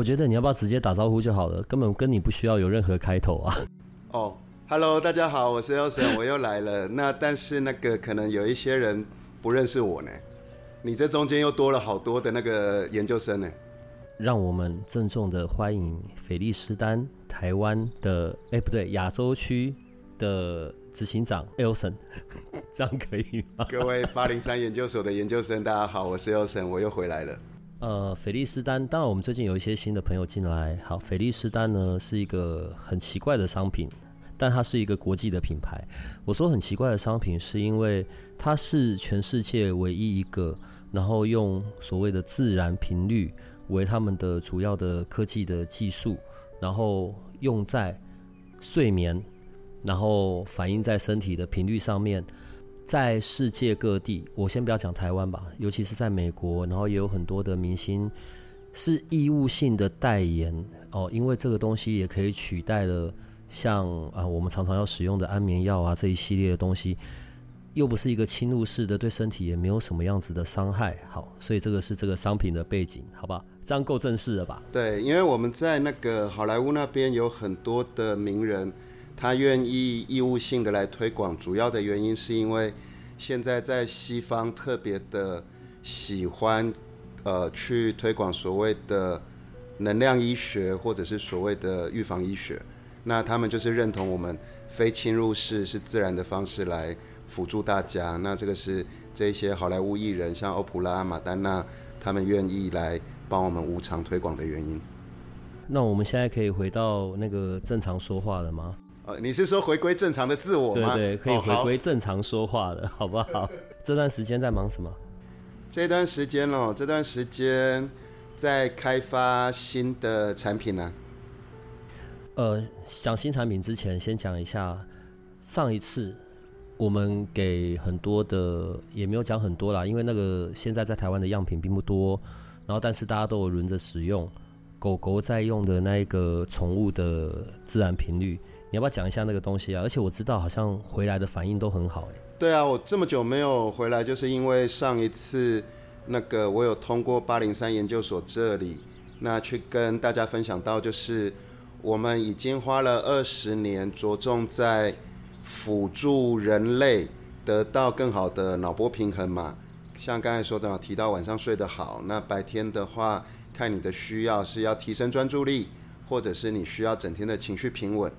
我觉得你要不要直接打招呼就好了，根本跟你不需要有任何开头啊。哦，Hello，大家好，我是 Elson，我又来了。那但是那个可能有一些人不认识我呢。你这中间又多了好多的那个研究生呢。让我们郑重的欢迎菲利斯丹台湾的，哎不对，亚洲区的执行长 Elson，这样可以吗？各位八零三研究所的研究生，大家好，我是 Elson，我又回来了。呃，斐利斯丹，当然我们最近有一些新的朋友进来。好，斐利斯丹呢是一个很奇怪的商品，但它是一个国际的品牌。我说很奇怪的商品，是因为它是全世界唯一一个，然后用所谓的自然频率为他们的主要的科技的技术，然后用在睡眠，然后反映在身体的频率上面。在世界各地，我先不要讲台湾吧，尤其是在美国，然后也有很多的明星是义务性的代言哦，因为这个东西也可以取代了像啊我们常常要使用的安眠药啊这一系列的东西，又不是一个侵入式的，对身体也没有什么样子的伤害。好，所以这个是这个商品的背景，好吧？这样够正式了吧？对，因为我们在那个好莱坞那边有很多的名人。他愿意义务性的来推广，主要的原因是因为现在在西方特别的喜欢，呃，去推广所谓的能量医学或者是所谓的预防医学。那他们就是认同我们非侵入式是自然的方式来辅助大家。那这个是这些好莱坞艺人，像欧普拉、马丹娜，他们愿意来帮我们无偿推广的原因。那我们现在可以回到那个正常说话了吗？你是说回归正常的自我吗？对对，可以回归正常说话的，哦、好，好不好？这段时间在忙什么？这段时间哦，这段时间在开发新的产品呢、啊。呃，讲新产品之前，先讲一下上一次我们给很多的，也没有讲很多啦，因为那个现在在台湾的样品并不多，然后但是大家都有轮着使用狗狗在用的那一个宠物的自然频率。你要不要讲一下那个东西啊？而且我知道好像回来的反应都很好哎。对啊，我这么久没有回来，就是因为上一次那个我有通过八零三研究所这里，那去跟大家分享到，就是我们已经花了二十年，着重在辅助人类得到更好的脑波平衡嘛。像刚才所长提到晚上睡得好，那白天的话，看你的需要是要提升专注力，或者是你需要整天的情绪平稳。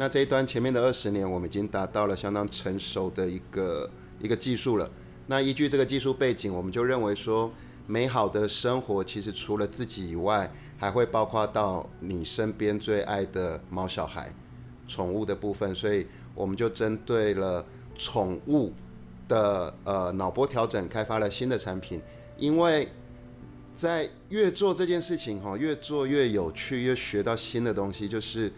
那这一端前面的二十年，我们已经达到了相当成熟的一个一个技术了。那依据这个技术背景，我们就认为说，美好的生活其实除了自己以外，还会包括到你身边最爱的猫小孩、宠物的部分。所以我们就针对了宠物的呃脑波调整，开发了新的产品。因为在越做这件事情哈，越做越有趣，越学到新的东西，就是。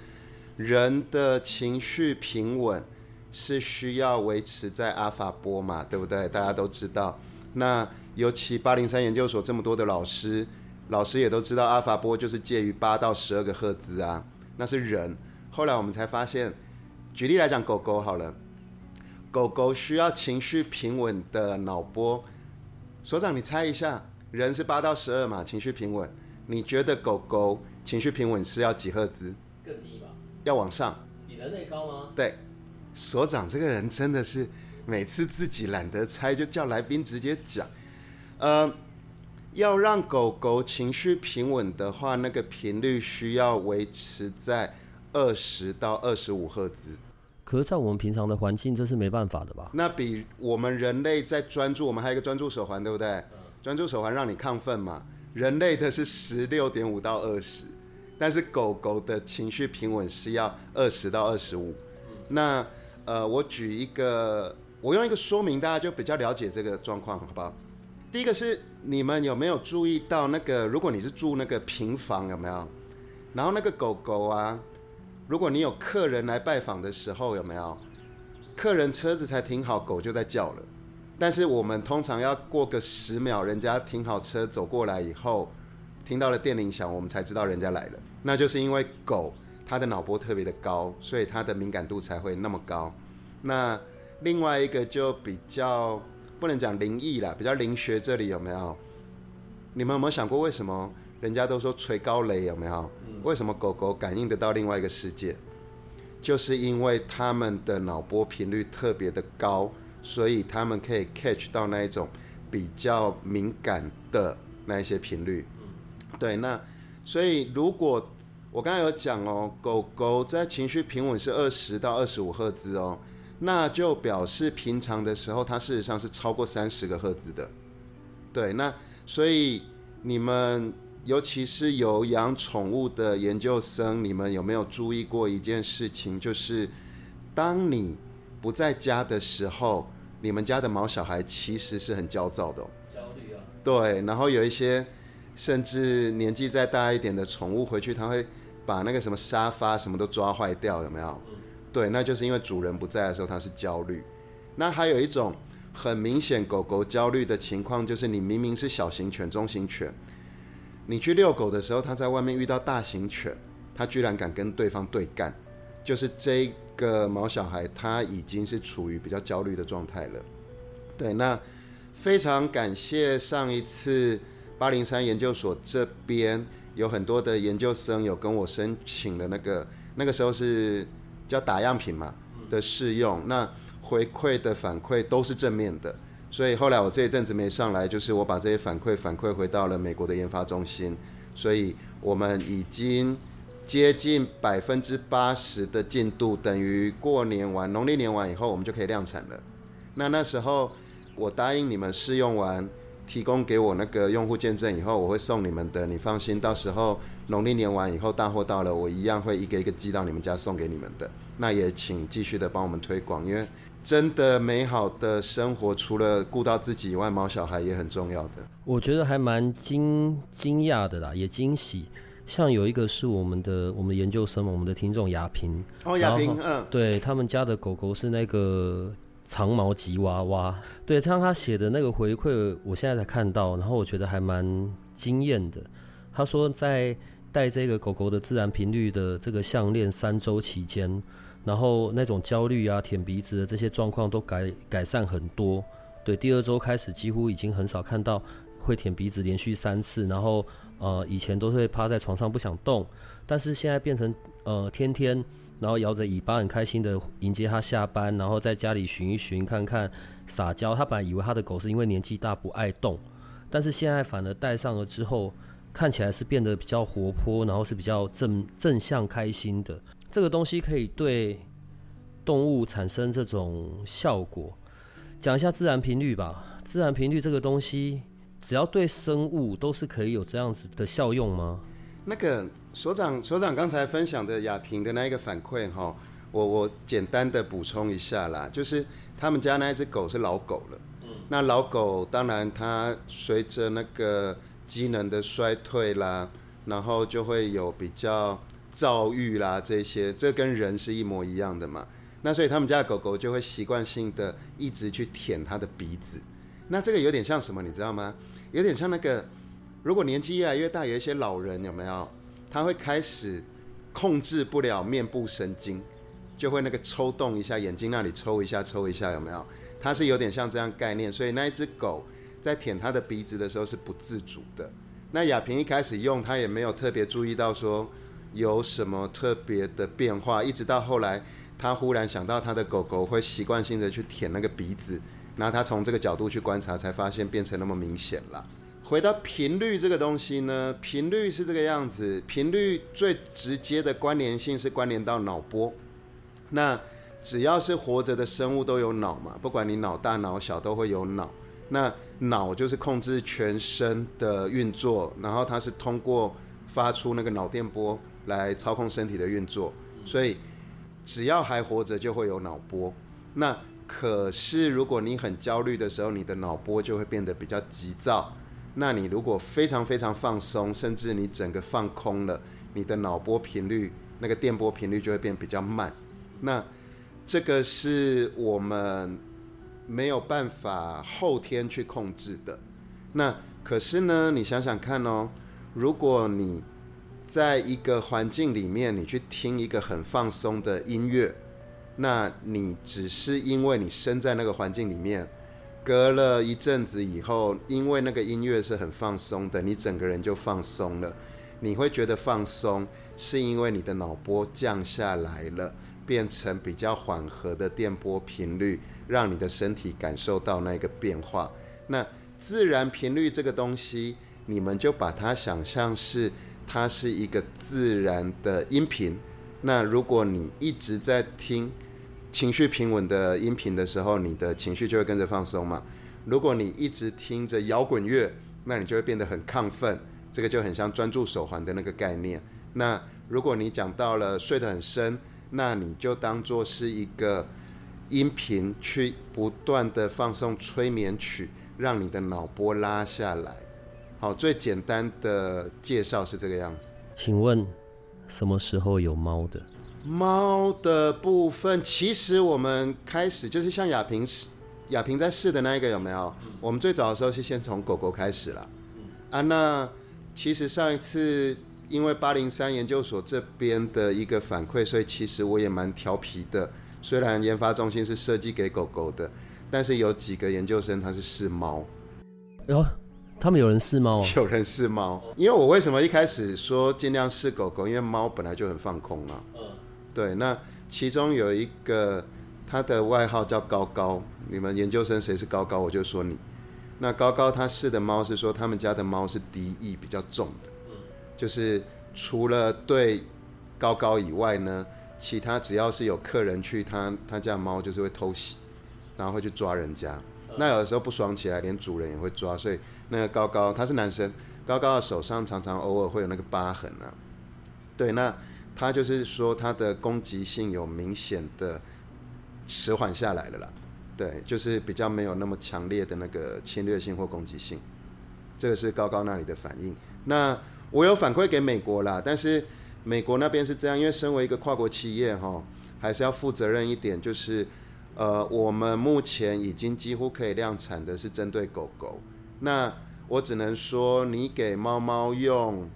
人的情绪平稳是需要维持在阿法波嘛，对不对？大家都知道。那尤其八零三研究所这么多的老师，老师也都知道阿法波就是介于八到十二个赫兹啊，那是人。后来我们才发现，举例来讲，狗狗好了，狗狗需要情绪平稳的脑波。所长，你猜一下，人是八到十二嘛，情绪平稳，你觉得狗狗情绪平稳是要几赫兹？更低。要往上，比人类高吗？对，所长这个人真的是每次自己懒得猜，就叫来宾直接讲。呃，要让狗狗情绪平稳的话，那个频率需要维持在二十到二十五赫兹。可是，在我们平常的环境，这是没办法的吧？那比我们人类在专注，我们还有一个专注手环，对不对？嗯。专注手环让你亢奋嘛？人类的是十六点五到二十。但是狗狗的情绪平稳是要二十到二十五。那呃，我举一个，我用一个说明，大家就比较了解这个状况，好不好？第一个是你们有没有注意到那个，如果你是住那个平房，有没有？然后那个狗狗啊，如果你有客人来拜访的时候，有没有？客人车子才停好，狗就在叫了。但是我们通常要过个十秒，人家停好车走过来以后，听到了电铃响，我们才知道人家来了。那就是因为狗它的脑波特别的高，所以它的敏感度才会那么高。那另外一个就比较不能讲灵异啦，比较灵学。这里有没有？你们有没有想过为什么人家都说锤高雷有没有？为什么狗狗感应得到另外一个世界？就是因为它们的脑波频率特别的高，所以它们可以 catch 到那一种比较敏感的那一些频率。对，那所以如果我刚才有讲哦，狗狗在情绪平稳是二十到二十五赫兹哦。那就表示平常的时候，它事实上是超过三十个赫兹的。对，那所以你们尤其是有养宠物的研究生，你们有没有注意过一件事情？就是当你不在家的时候，你们家的毛小孩其实是很焦躁的。焦虑啊。对，然后有一些甚至年纪再大一点的宠物回去，它会把那个什么沙发什么都抓坏掉，有没有？对，那就是因为主人不在的时候，它是焦虑。那还有一种很明显狗狗焦虑的情况，就是你明明是小型犬、中型犬，你去遛狗的时候，它在外面遇到大型犬，它居然敢跟对方对干，就是这个毛小孩，它已经是处于比较焦虑的状态了。对，那非常感谢上一次八零三研究所这边有很多的研究生有跟我申请了那个，那个时候是。叫打样品嘛的试用，那回馈的反馈都是正面的，所以后来我这一阵子没上来，就是我把这些反馈反馈回到了美国的研发中心，所以我们已经接近百分之八十的进度，等于过年完农历年完以后，我们就可以量产了。那那时候我答应你们试用完，提供给我那个用户见证以后，我会送你们的，你放心，到时候农历年完以后大货到了，我一样会一个一个寄到你们家送给你们的。那也请继续的帮我们推广，因为真的美好的生活，除了顾到自己以外，毛小孩也很重要的。我觉得还蛮惊惊讶的啦，也惊喜。像有一个是我们的我们研究生，我们的听众雅萍哦，雅萍，嗯，对他们家的狗狗是那个长毛吉娃娃，对，像他写的那个回馈，我现在才看到，然后我觉得还蛮惊艳的。他说在戴这个狗狗的自然频率的这个项链三周期间。然后那种焦虑啊、舔鼻子的这些状况都改改善很多。对，第二周开始几乎已经很少看到会舔鼻子连续三次。然后呃，以前都会趴在床上不想动，但是现在变成呃天天，然后摇着尾巴很开心的迎接他下班，然后在家里寻一寻看看撒娇。他本来以为他的狗是因为年纪大不爱动，但是现在反而戴上了之后，看起来是变得比较活泼，然后是比较正正向开心的。这个东西可以对动物产生这种效果。讲一下自然频率吧。自然频率这个东西，只要对生物都是可以有这样子的效用吗？那个所长，所长刚才分享的亚平的那一个反馈哈，我我简单的补充一下啦，就是他们家那一只狗是老狗了。嗯。那老狗当然它随着那个机能的衰退啦，然后就会有比较。躁郁啦，这些这跟人是一模一样的嘛。那所以他们家的狗狗就会习惯性的一直去舔它的鼻子。那这个有点像什么，你知道吗？有点像那个，如果年纪越来越大，有一些老人有没有？他会开始控制不了面部神经，就会那个抽动一下，眼睛那里抽一下抽一下，有没有？它是有点像这样概念。所以那一只狗在舔它的鼻子的时候是不自主的。那亚平一开始用，他也没有特别注意到说。有什么特别的变化？一直到后来，他忽然想到他的狗狗会习惯性的去舔那个鼻子，然后他从这个角度去观察，才发现变成那么明显了。回到频率这个东西呢，频率是这个样子，频率最直接的关联性是关联到脑波。那只要是活着的生物都有脑嘛，不管你脑大脑小都会有脑。那脑就是控制全身的运作，然后它是通过发出那个脑电波。来操控身体的运作，所以只要还活着就会有脑波。那可是如果你很焦虑的时候，你的脑波就会变得比较急躁。那你如果非常非常放松，甚至你整个放空了，你的脑波频率那个电波频率就会变比较慢。那这个是我们没有办法后天去控制的。那可是呢，你想想看哦，如果你在一个环境里面，你去听一个很放松的音乐，那你只是因为你身在那个环境里面。隔了一阵子以后，因为那个音乐是很放松的，你整个人就放松了。你会觉得放松，是因为你的脑波降下来了，变成比较缓和的电波频率，让你的身体感受到那个变化。那自然频率这个东西，你们就把它想象是它是一个自然的音频。那如果你一直在听。情绪平稳的音频的时候，你的情绪就会跟着放松嘛。如果你一直听着摇滚乐，那你就会变得很亢奋。这个就很像专注手环的那个概念。那如果你讲到了睡得很深，那你就当做是一个音频去不断的放松催眠曲，让你的脑波拉下来。好，最简单的介绍是这个样子。请问什么时候有猫的？猫的部分，其实我们开始就是像亚萍试，亚萍在试的那一个有没有？我们最早的时候是先从狗狗开始了。啊，那其实上一次因为八零三研究所这边的一个反馈，所以其实我也蛮调皮的。虽然研发中心是设计给狗狗的，但是有几个研究生他是试猫。哟，他们有人试猫？有人试猫。因为我为什么一开始说尽量试狗狗？因为猫本来就很放空啊。对，那其中有一个，他的外号叫高高。你们研究生谁是高高？我就说你。那高高他试的猫是说，他们家的猫是敌意比较重的，就是除了对高高以外呢，其他只要是有客人去他他家猫，就是会偷袭，然后会去抓人家。那有的时候不爽起来，连主人也会抓。所以那个高高他是男生，高高的手上常常偶尔会有那个疤痕啊。对，那。他就是说，他的攻击性有明显的迟缓下来了啦，对，就是比较没有那么强烈的那个侵略性或攻击性，这个是高高那里的反应。那我有反馈给美国啦，但是美国那边是这样，因为身为一个跨国企业哈，还是要负责任一点，就是呃，我们目前已经几乎可以量产的是针对狗狗，那我只能说，你给猫猫用。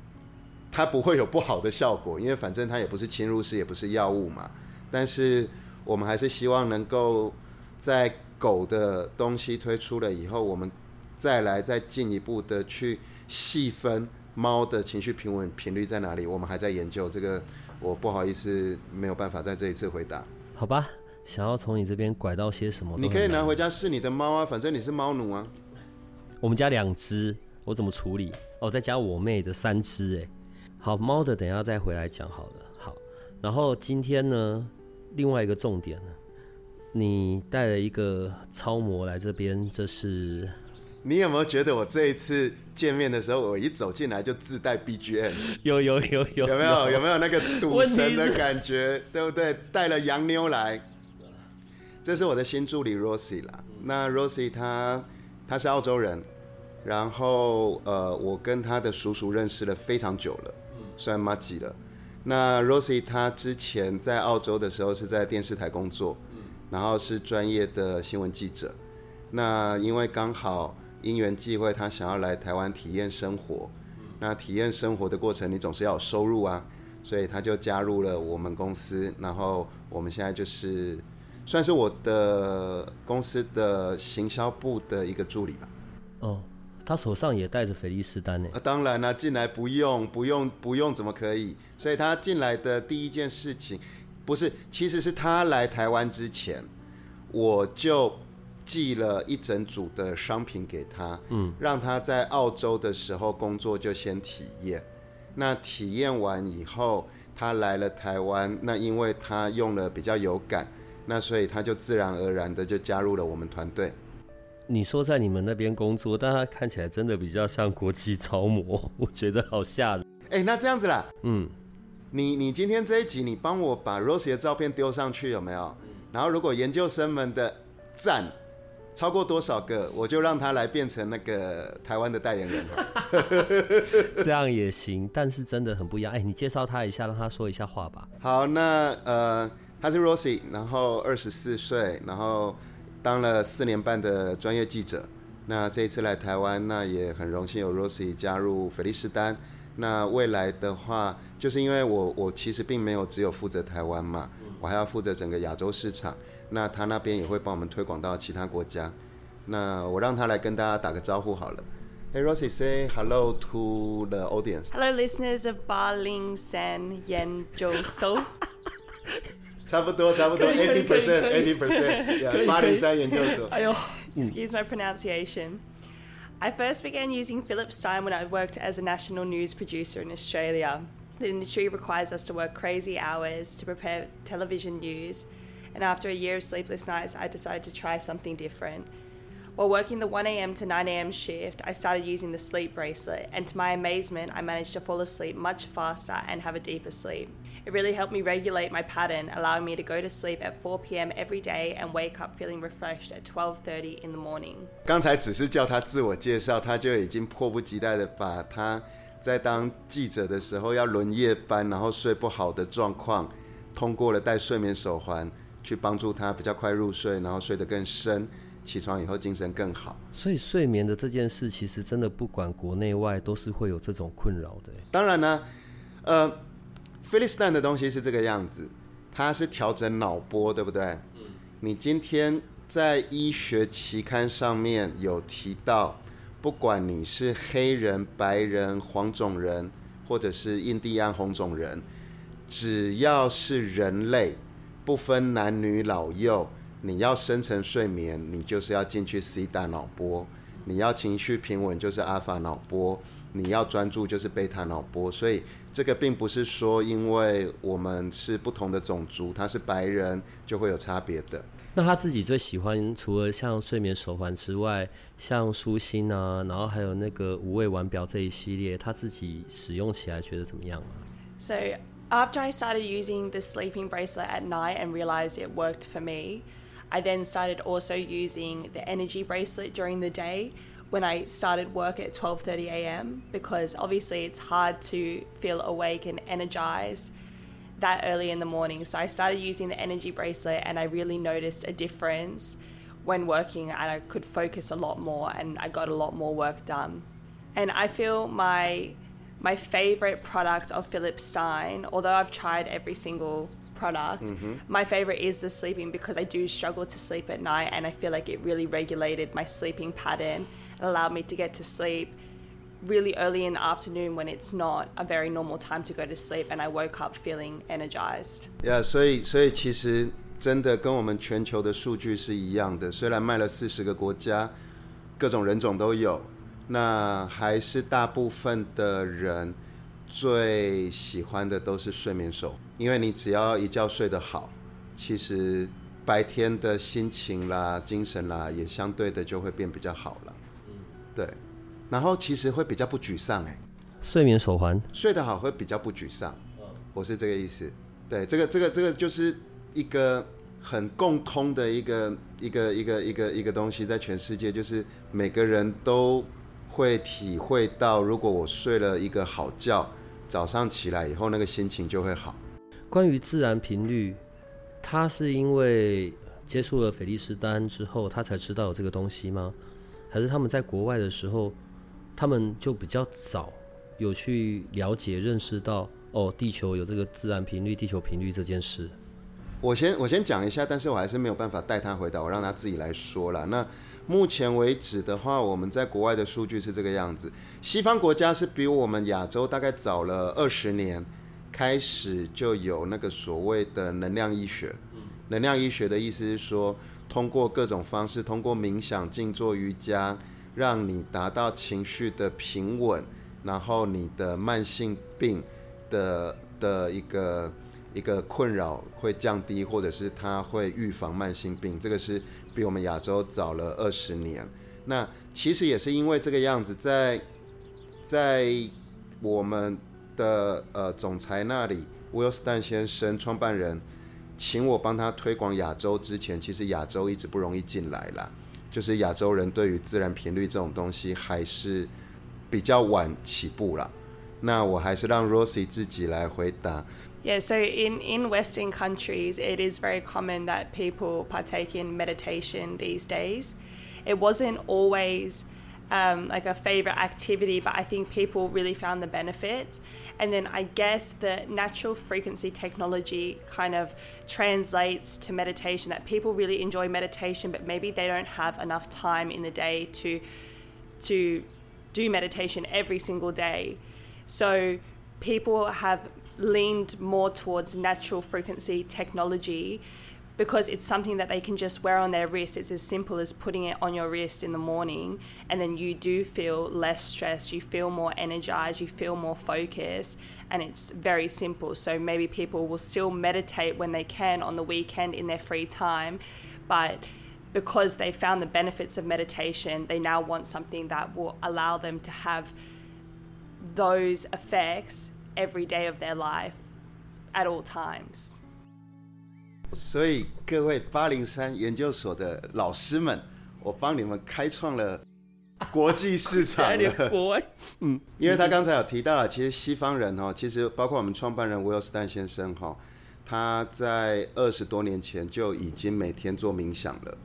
它不会有不好的效果，因为反正它也不是侵入式，也不是药物嘛。但是我们还是希望能够在狗的东西推出了以后，我们再来再进一步的去细分猫的情绪平稳频率在哪里。我们还在研究这个，我不好意思没有办法在这一次回答。好吧，想要从你这边拐到些什么？你可以拿回家试你的猫啊，反正你是猫奴啊。我们家两只，我怎么处理？哦，再加我妹的三只，哎。好，猫的等一下再回来讲好了。好，然后今天呢，另外一个重点呢，你带了一个超模来这边，这是？你有没有觉得我这一次见面的时候，我一走进来就自带 BGM？有有有有，有没有有没有那个赌神的感觉？对不对？带了洋妞来，这是我的新助理 Rosie 啦。那 Rosie 她她是澳洲人，然后呃，我跟她的叔叔认识了非常久了。算麻吉了。那 Rosie 她之前在澳洲的时候是在电视台工作，然后是专业的新闻记者。那因为刚好因缘际会，她想要来台湾体验生活。那体验生活的过程，你总是要有收入啊，所以她就加入了我们公司。然后我们现在就是算是我的公司的行销部的一个助理吧。哦。他手上也带着菲利斯丹呢。啊，当然了，进来不用，不用，不用，怎么可以？所以他进来的第一件事情，不是，其实是他来台湾之前，我就寄了一整组的商品给他，嗯，让他在澳洲的时候工作就先体验。那体验完以后，他来了台湾，那因为他用了比较有感，那所以他就自然而然的就加入了我们团队。你说在你们那边工作，但他看起来真的比较像国际超模，我觉得好吓人。哎、欸，那这样子啦，嗯，你你今天这一集，你帮我把 Rosie 的照片丢上去有没有？然后如果研究生们的赞。超过多少个，我就让他来变成那个台湾的代言人。这样也行，但是真的很不一样。哎，你介绍他一下，让他说一下话吧。好，那呃，他是 Rosie，然后二十四岁，然后当了四年半的专业记者。那这一次来台湾，那也很荣幸有 Rosie 加入菲利斯丹。那未来的话，就是因为我我其实并没有只有负责台湾嘛，我还要负责整个亚洲市场。那他那边也会帮我们推广到其他国家。那我让他来跟大家打个招呼好了。Hey Rosie, say hello to the audience. Hello, listeners of 巴灵山研究所。差不多，差不多，eighty percent, eighty percent。巴灵山研究所。哎呦，excuse my pronunciation. I first began using Philips Stein when I worked as a national news producer in Australia. The industry requires us to work crazy hours to prepare television news. and after a year of sleepless nights, I decided to try something different. While working the 1am to 9am shift, I started using the sleep bracelet, and to my amazement, I managed to fall asleep much faster and have a deeper sleep. It really helped me regulate my pattern, allowing me to go to sleep at 4 p.m. every day and wake up feeling refreshed at 12:30 in the morning. 刚才只是叫他自我介绍，他就已经迫不及待的把他在当记者的时候要轮夜班，然后睡不好的状况，通过了戴睡眠手环。去帮助他比较快入睡，然后睡得更深， 起床以后精神更好。所以睡眠的这件事，其实真的不管国内外都是会有这种困扰的。当然呢，呃，Philips Stein 的东西是这个样子，它是调整脑波，对不对？嗯。你今天在医学期刊上面有提到，不管你是黑人、白人、黄种人，或者是印第安红种人，只要是人类。不分男女老幼，你要深层睡眠，你就是要进去 Theta 脑波；你要情绪平稳，就是 Alpha 脑波；你要专注，就是贝塔脑波。所以这个并不是说，因为我们是不同的种族，他是白人就会有差别的。那他自己最喜欢，除了像睡眠手环之外，像舒心啊，然后还有那个无畏腕表这一系列，他自己使用起来觉得怎么样啊？So After I started using the sleeping bracelet at night and realized it worked for me, I then started also using the energy bracelet during the day when I started work at 12:30 a.m. because obviously it's hard to feel awake and energized that early in the morning. So I started using the energy bracelet and I really noticed a difference when working and I could focus a lot more and I got a lot more work done. And I feel my my favorite product of Philip Stein, although I've tried every single product, mm-hmm. my favorite is the sleeping because I do struggle to sleep at night and I feel like it really regulated my sleeping pattern and allowed me to get to sleep really early in the afternoon when it's not a very normal time to go to sleep and I woke up feeling energized. Yeah, 所以所以其实真的跟我们全球的数据是一样的，虽然卖了四十个国家，各种人种都有。那还是大部分的人最喜欢的都是睡眠手， 因为你只要一觉睡得好，其实白天的心情啦、精神啦，也相对的就会变比较好了。对，然后其实会比较不沮丧哎。睡眠手环睡得好会比较不沮丧，我是这个意思。对，这个这个这个就是一个很共通的一个一个一个一个一个东西，在全世界就是每个人都。会体会到，如果我睡了一个好觉，早上起来以后那个心情就会好。关于自然频率，他是因为接触了菲利斯丹之后，他才知道有这个东西吗？还是他们在国外的时候，他们就比较早有去了解、认识到哦，地球有这个自然频率、地球频率这件事？我先我先讲一下，但是我还是没有办法带他回答，我让他自己来说了。那目前为止的话，我们在国外的数据是这个样子：西方国家是比我们亚洲大概早了二十年，开始就有那个所谓的能量医学。能量医学的意思是说，通过各种方式，通过冥想、静坐、瑜伽，让你达到情绪的平稳，然后你的慢性病的的一个。一个困扰会降低，或者是它会预防慢性病，这个是比我们亚洲早了二十年。那其实也是因为这个样子，在在我们的呃总裁那里，Will Stein 先生创办人 请我帮他推广亚洲之前，其实亚洲一直不容易进来啦，就是亚洲人对于自然频率这种东西还是比较晚起步啦。那我还是让 Rosie 自己来回答。Yeah, so in, in Western countries, it is very common that people partake in meditation these days. It wasn't always um, like a favorite activity, but I think people really found the benefits. And then I guess the natural frequency technology kind of translates to meditation that people really enjoy meditation, but maybe they don't have enough time in the day to to do meditation every single day. So people have leaned more towards natural frequency technology because it's something that they can just wear on their wrist. It's as simple as putting it on your wrist in the morning, and then you do feel less stressed, you feel more energized, you feel more focused, and it's very simple. So maybe people will still meditate when they can on the weekend in their free time, but because they found the benefits of meditation, they now want something that will allow them to have those effects every day of their life at all times. 所以各位八零三研究所的老师们，我帮你们开创了 国际市场了。嗯，因为他刚才有提到了，其实西方人哈，其实包括我们创办人威尔斯丹先生哈，他在二十多年前就已经每天做冥想了。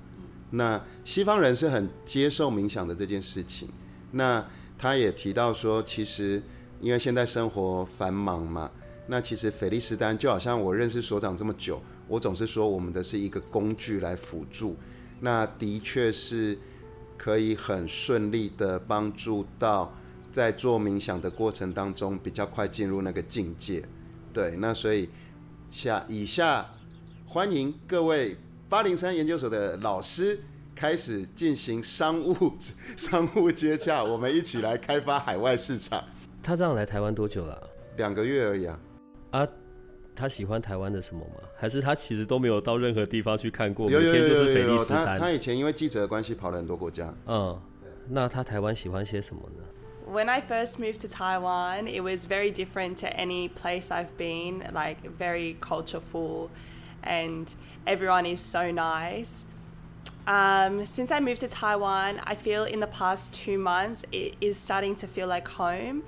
那西方人是很接受冥想的这件事情。那他也提到说，其实因为现在生活繁忙嘛，那其实菲利斯丹就好像我认识所长这么久。我总是说，我们的是一个工具来辅助，那的确是可以很顺利的帮助到在做冥想的过程当中比较快进入那个境界。对，那所以下以下欢迎各位八零三研究所的老师开始进行商务 商务接洽，我们一起来开发海外市场。他这样来台湾多久了啊？两个月而已啊。啊。他喜欢台湾的什么吗？还是他其实都没有到任何地方去看过？有有有有有，每天就是斐利斯丹。他他以前因为记者的关系跑了很多国家。嗯，那他台湾喜欢些什么呢？When I first moved to Taiwan, it was very different to any place I've been. Like very cultureful, and everyone is so nice. Um, since I moved to Taiwan, I feel in the past two months it is starting to feel like home.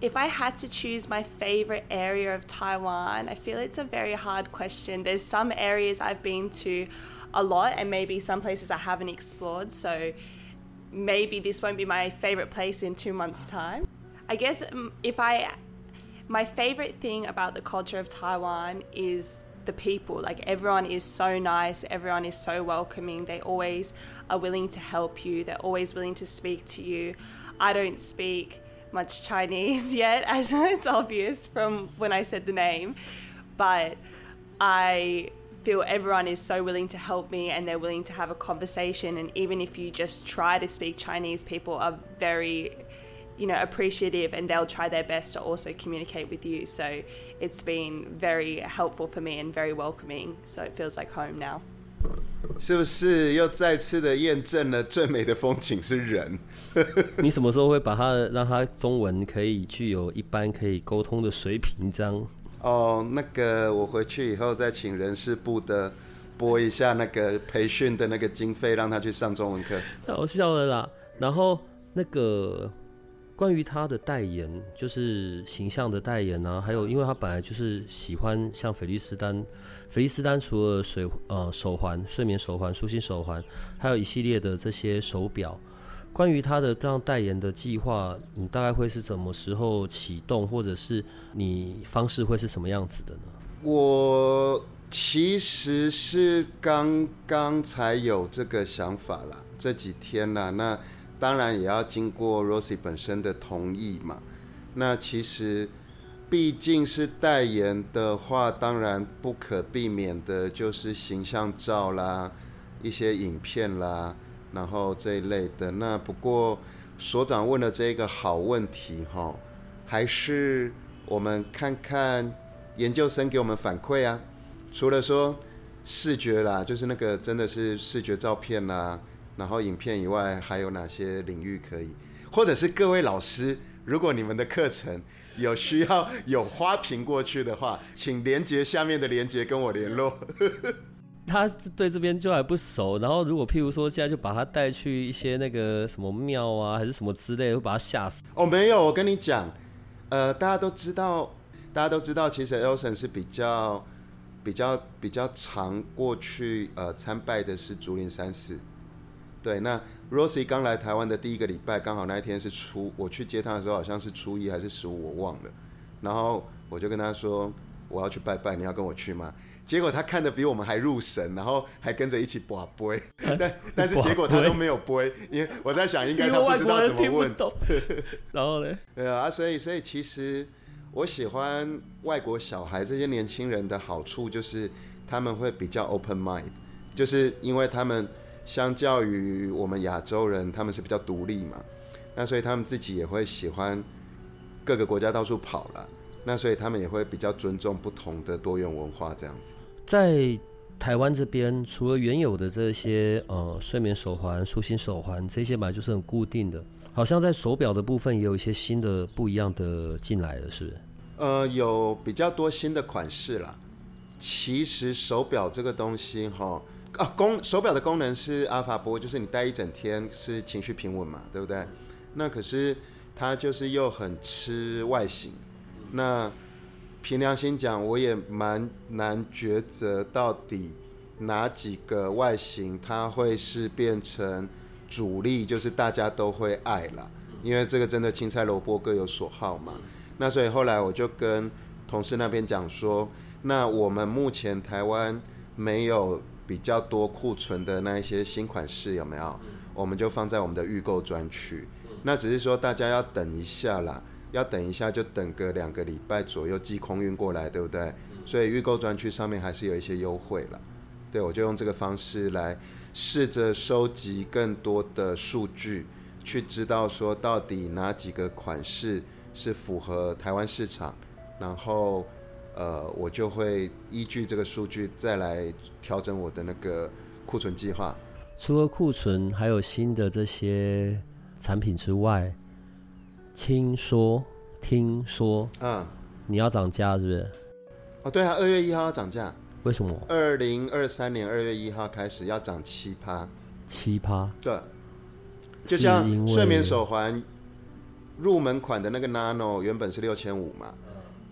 If I had to choose my favorite area of Taiwan, I feel it's a very hard question. There's some areas I've been to a lot, and maybe some places I haven't explored. So maybe this won't be my favorite place in two months' time. I guess um, if I, my favorite thing about the culture of Taiwan is the people. Like everyone is so nice, everyone is so welcoming. They always are willing to help you, they're always willing to speak to you. I don't speak much Chinese yet, as it's obvious from when I said the name. But I feel everyone is so willing to help me and they're willing to have a conversation. And even if you just try to speak Chinese, people are very, you know, appreciative and they'll try their best to also communicate with you. So it's been very helpful for me and very welcoming. So it feels like home now. 是不是又再次的验证了最美的风景是人？你什么时候会把它让它中文可以具有一般可以沟通的水平？这样哦，那个我回去以后再请人事部的拨一下那个培训的那个经费，让他去上中文课。太好笑了啦！然后那个。关于他的代言，就是形象的代言啊，还有，因为他本来就是喜欢像斐利斯丹，斐利斯丹除了水呃手环、睡眠手环、舒心手环，还有一系列的这些手表。关于他的这样代言的计划，你大概会是什么时候启动，或者是你方式会是什么样子的呢？我其实是刚刚才有这个想法啦，这几天啦，那。当然也要经过 Rosie 本身的同意嘛。那其实毕竟是代言的话，当然不可避免的就是形象照啦、一些影片啦，然后这一类的。那不过所长问的这个好问题哈，还是我们看看研究生给我们反馈啊。除了说视觉啦，就是那个真的是视觉照片啦。然后影片以外还有哪些领域可以？或者是各位老师，如果你们的课程有需要有花瓶过去的话，请连接下面的连接跟我联络。他对这边就还不熟，然后如果譬如说现在就把他带去一些那个什么庙啊，还是什么之类的，会把他吓死。哦，没有，我跟你讲，呃，大家都知道，大家都知道，其实 Elson 是比较比较比较常过去呃参拜的是竹林山寺。对，那 Rosie 刚来台湾的第一个礼拜，刚好那一天是初，我去接他的时候好像是初一还是十五，我忘了。然后我就跟他说，我要去拜拜，你要跟我去吗？结果他看的比我们还入神，然后还跟着一起拔杯，但 但是结果他都没有杯，因为我在想应该他不知道怎么问。然后呢？对啊，所以所以其实我喜欢外国小孩这些年轻人的好处就是他们会比较 open mind，就是因为他们。相较于我们亚洲人，他们是比较独立嘛，那所以他们自己也会喜欢各个国家到处跑了，那所以他们也会比较尊重不同的多元文化这样子。在台湾这边，除了原有的这些呃睡眠手环、舒心手环这些本来就是很固定的，好像在手表的部分也有一些新的不一样的进来了，是不是？呃，有比较多新的款式啦。其实手表这个东西哈。啊，功手表的功能是阿法波，就是你戴一整天是情绪平稳嘛，对不对？那可是它就是又很吃外形。那凭良心讲，我也蛮难抉择到底哪几个外形它会是变成主力，就是大家都会爱啦。因为这个真的青菜萝卜各有所好嘛。那所以后来我就跟同事那边讲说，那我们目前台湾没有。比较多库存的那一些新款式有没有？我们就放在我们的预购专区。那只是说大家要等一下啦，要等一下就等个两个礼拜左右寄空运过来，对不对？所以预购专区上面还是有一些优惠了。对，我就用这个方式来试着收集更多的数据，去知道说到底哪几个款式是符合台湾市场，然后。呃，我就会依据这个数据再来调整我的那个库存计划。除了库存，还有新的这些产品之外，听说听说，嗯，你要涨价是不是？哦，对啊，二月一号要涨价。为什么？二零二三年二月一号开始要涨七趴。七趴？对。就像睡眠手环入门款的那个 Nano，原本是六千五嘛。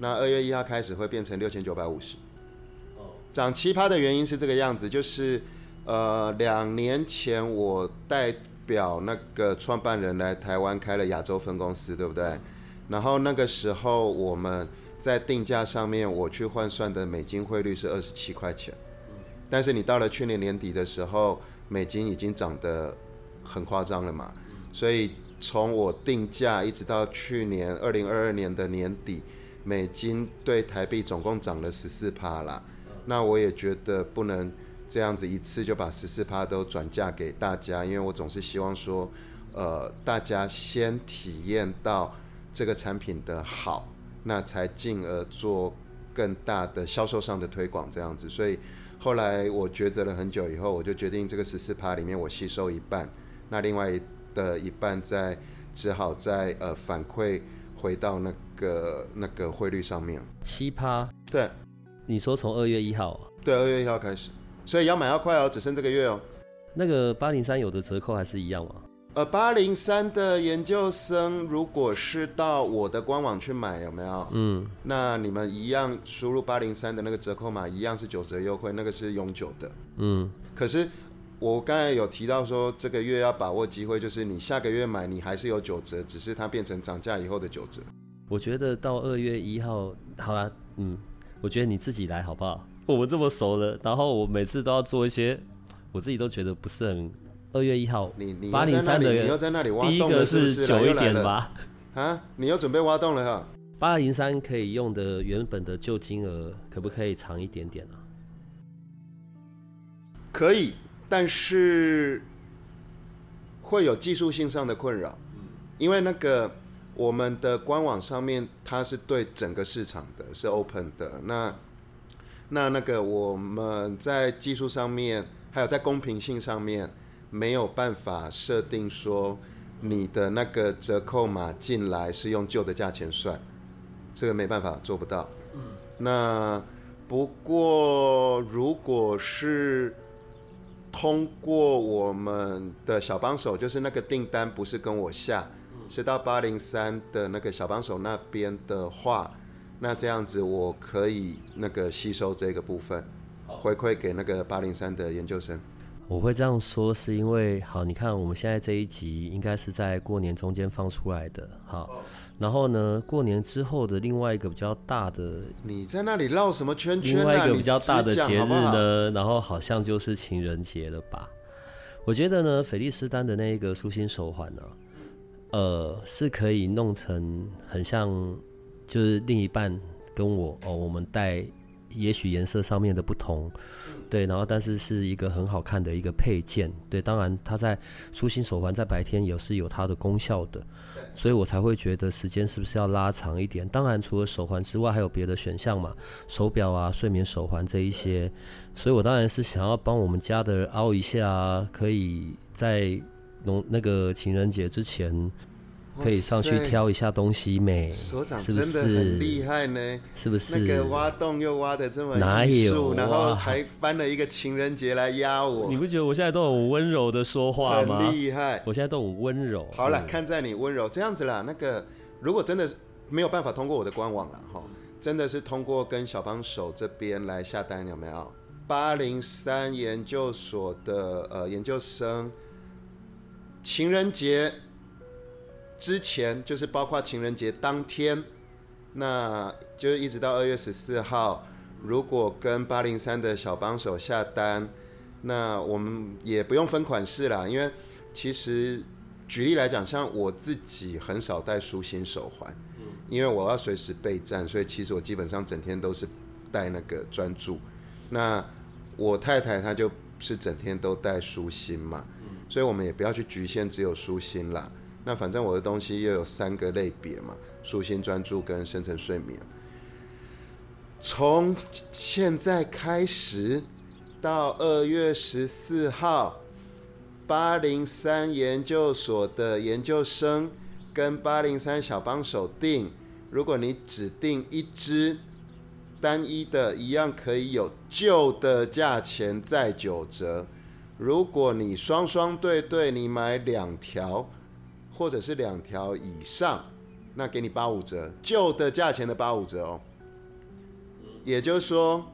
那二月一号开始会变成六千九百五十，哦涨七趴的原因是这个样子，就是呃两年前我代表那个创办人来台湾开了亚洲分公司，对不对？然后那个时候我们在定价上面，我去换算的美金汇率是二十七块钱，但是你到了去年年底的时候，美金已经涨得很夸张了嘛，所以从我定价一直到去年二零二二年的年底。美金对台币总共涨了十四趴啦，那我也觉得不能这样子一次就把十四趴都转嫁给大家，因为我总是希望说，呃，大家先体验到这个产品的好，那才进而做更大的销售上的推广这样子。所以后来我抉择了很久以后，我就决定这个十四趴里面我吸收一半，那另外的一半再只好再呃反馈回到那个。那个汇率上面七趴，对，你说从二月一号，对，二月一号开始，所以要买要快哦，只剩这个月哦。那个八零三有的折扣还是一样吗？呃，八零三的研究生如果是到我的官网去买，有没有？嗯，那你们一样输入八零三的那个折扣码，一样是九折优惠，那个是永久的。嗯，可是我刚才有提到说，这个月要把握机会，就是你下个月买，你还是有九折，只是它变成涨价以后的九折。我觉得到二月一号，好啦，嗯，我觉得你自己来好不好？我们这么熟了，然后我每次都要做一些，我自己都觉得不是很。二月一号，你你八零三的，你又在那里挖洞第一个是久一点吧？啊，你又准备挖洞了哈？八零三可以用的原本的旧金额，可不可以长一点点啊？可以，但是会有技术性上的困扰，因为那个。我们的官网上面，它是对整个市场的，是 open 的。那那那个我们在技术上面，还有在公平性上面，没有办法设定说你的那个折扣码进来是用旧的价钱算，这个没办法做不到。嗯，那不过如果是通过我们的小帮手，就是那个订单不是跟我下，是到八零三的那个小帮手那边的话，那这样子我可以那个吸收这个部分，回馈给那个八零三的研究生。我会这样说，是因为好，你看我们现在这一集应该是在过年中间放出来的，好，然后呢，过年之后的另外一个比较大的，你在那里绕什么圈圈啊？另外一个比较大的节日呢，好好然后好像就是情人节了吧？我觉得呢，菲利斯丹的那一个舒心手环呢，呃，是可以弄成很像，就是另一半跟我哦，我们带。也许颜色上面的不同，对，然后但是是一个很好看的一个配件，对，当然它在舒心手环在白天也是有它的功效的，所以我才会觉得时间是不是要拉长一点？当然除了手环之外还有别的选项嘛，手表啊、睡眠手环这一些，所以我当然是想要帮我们家的凹一下，可以在农那个情人节之前。可以上去挑一下东西没？所长真的很厉害呢，是不是？那个挖洞又挖的这么哪有？然后还搬了一个情人节来压我。你不觉得我现在都很温柔的说话吗？很厉害，我现在都很温柔。好了，看在你温柔这样子啦。那个如果真的没有办法通过我的官网了哈，真的是通过跟小帮手这边来下单有没有？八零三研究所的呃研究生情人节。之前就是包括情人节当天，那就是一直到二月十四号，如果跟八零三的小帮手下单，那我们也不用分款式啦，因为其实举例来讲，像我自己很少戴舒心手环，因为我要随时备战，所以其实我基本上整天都是戴那个专注。那我太太她就是整天都戴舒心嘛，所以我们也不要去局限只有舒心啦。那反正我的东西又有三个类别嘛，舒心、专注跟深层睡眠。从现在开始到二月十四号，八零三研究所的研究生跟八零三小帮手订，如果你只订一支单一的，一样可以有旧的价钱再九折。如果你双双对对，你买两条。或者是两条以上，那给你八五折，旧的价钱的八五折哦。也就是说，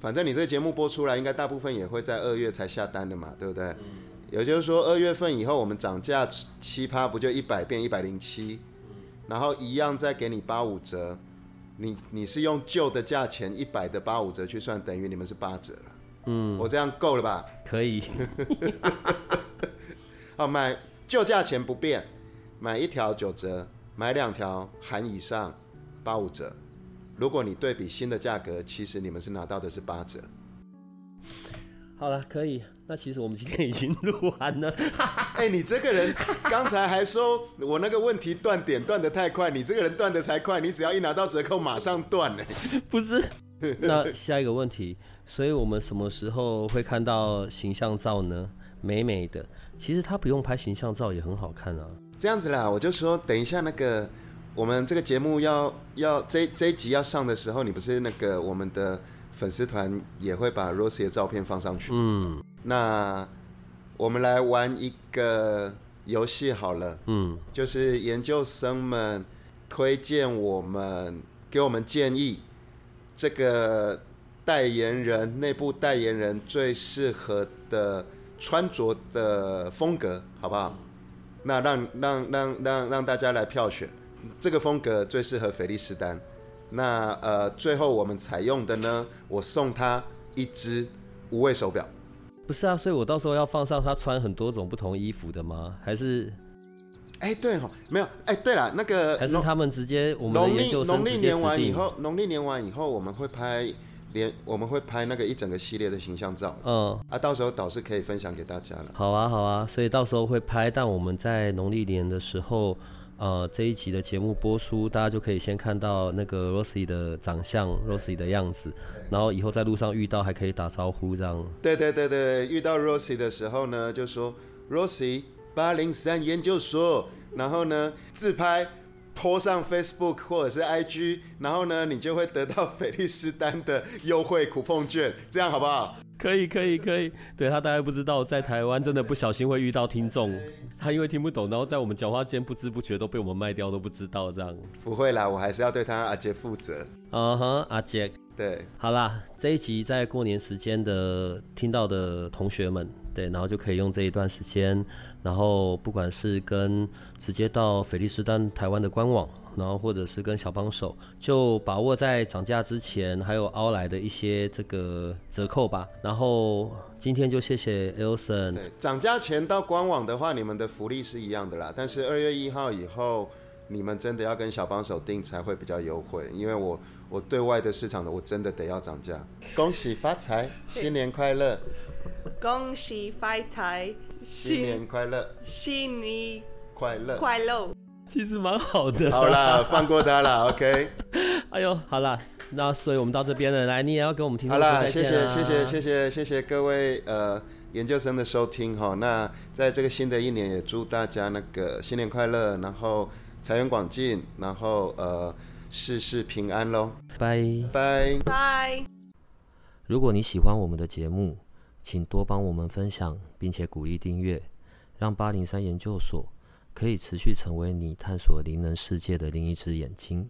反正你这个节目播出来，应该大部分也会在二月才下单的嘛，对不对？也就是说，二月份以后我们涨价七趴，不就一百变一百零七，然后一样再给你八五折。你你是用旧的价钱一百的八五折去算，等于你们是八折。嗯，我这样够了吧？可以。哦，买。旧价钱不变，买一条九折，买两条含以上八五折。如果你对比新的价格，其实你们是拿到的是八折。好了，可以。那其实我们今天已经录完了。哎、欸，你这个人刚才还说我那个问题断点断的太快，你这个人断的才快。你只要一拿到折扣，马上断呢。不是。那下一个问题，所以我们什么时候会看到形象照呢？美美的。其实他不用拍形象照也很好看啊。这样子啦，我就说等一下那个我们这个节目要要这这一集要上的时候，你不是那个我们的粉丝团也会把 Rosie 的照片放上去。嗯。那我们来玩一个游戏好了。嗯。就是研究生们推荐我们给我们建议，这个代言人内部代言人最适合的。穿着的风格好不好？那让让让让让大家来票选，这个风格最适合菲利斯丹。那呃，最后我们采用的呢，我送他一只无畏手表。不是啊，所以我到时候要放上他穿很多种不同衣服的吗？还是？哎、欸，对哈，没有。哎、欸，对了，那个还是他们直接我们。农历农历年完以后，农历年完以后，我们会拍。连我们会拍那个一整个系列的形象照，嗯，啊，到时候导师可以分享给大家了。好啊，好啊，所以到时候会拍，但我们在农历年的时候，呃，这一集的节目播出，大家就可以先看到那个 Rosie 的长相，Rosie 的样子，然后以后在路上遇到还可以打招呼这样。对对对对，遇到 Rosie 的时候呢，就说 Rosie，八零三研究所，然后呢自拍 po 上 Facebook 或者是 IG，然后呢你就会得到菲利斯丹的优惠 coupon 券，这样好不好？可以可以可以，对，他大概不知道，在台湾真的不小心会遇到听众，他因为听不懂，然后在我们讲话间不知不觉都被我们卖掉，都不知道这样。不会啦，我还是要对他阿杰负责。嗯哼，阿杰，对，好啦，这一集在过年时间的听到的同学们，对，然后就可以用这一段时间，然后不管是跟直接到菲利斯丹台湾的官网。然后或者是跟小帮手，就把握在涨价之前，还有奥莱的一些这个折扣吧。然后今天就谢谢 Elson。对，涨价前到官网的话，你们的福利是一样的啦。但是二月一号以后，你们真的要跟小帮手订才会比较优惠，因为我我对外的市场的我真的得要涨价。恭喜发财，新年快乐！恭喜发财，新年快乐！新年快乐！快乐！其实蛮好的。好啦，放过他了，OK。哎呦，好啦，那所以我们到这边了，来，你也要跟我们听众说再见。好啦，谢谢谢谢谢谢谢谢各位呃研究生的收听哈。那在这个新的一年，也祝大家那个新年快乐，然后财源广进，然后呃事事平安喽。拜拜拜。如果你喜欢我们的节目，请多帮我们分享，并且鼓励订阅，让八零三研究所。可以持续成为你探索灵能世界的另一只眼睛。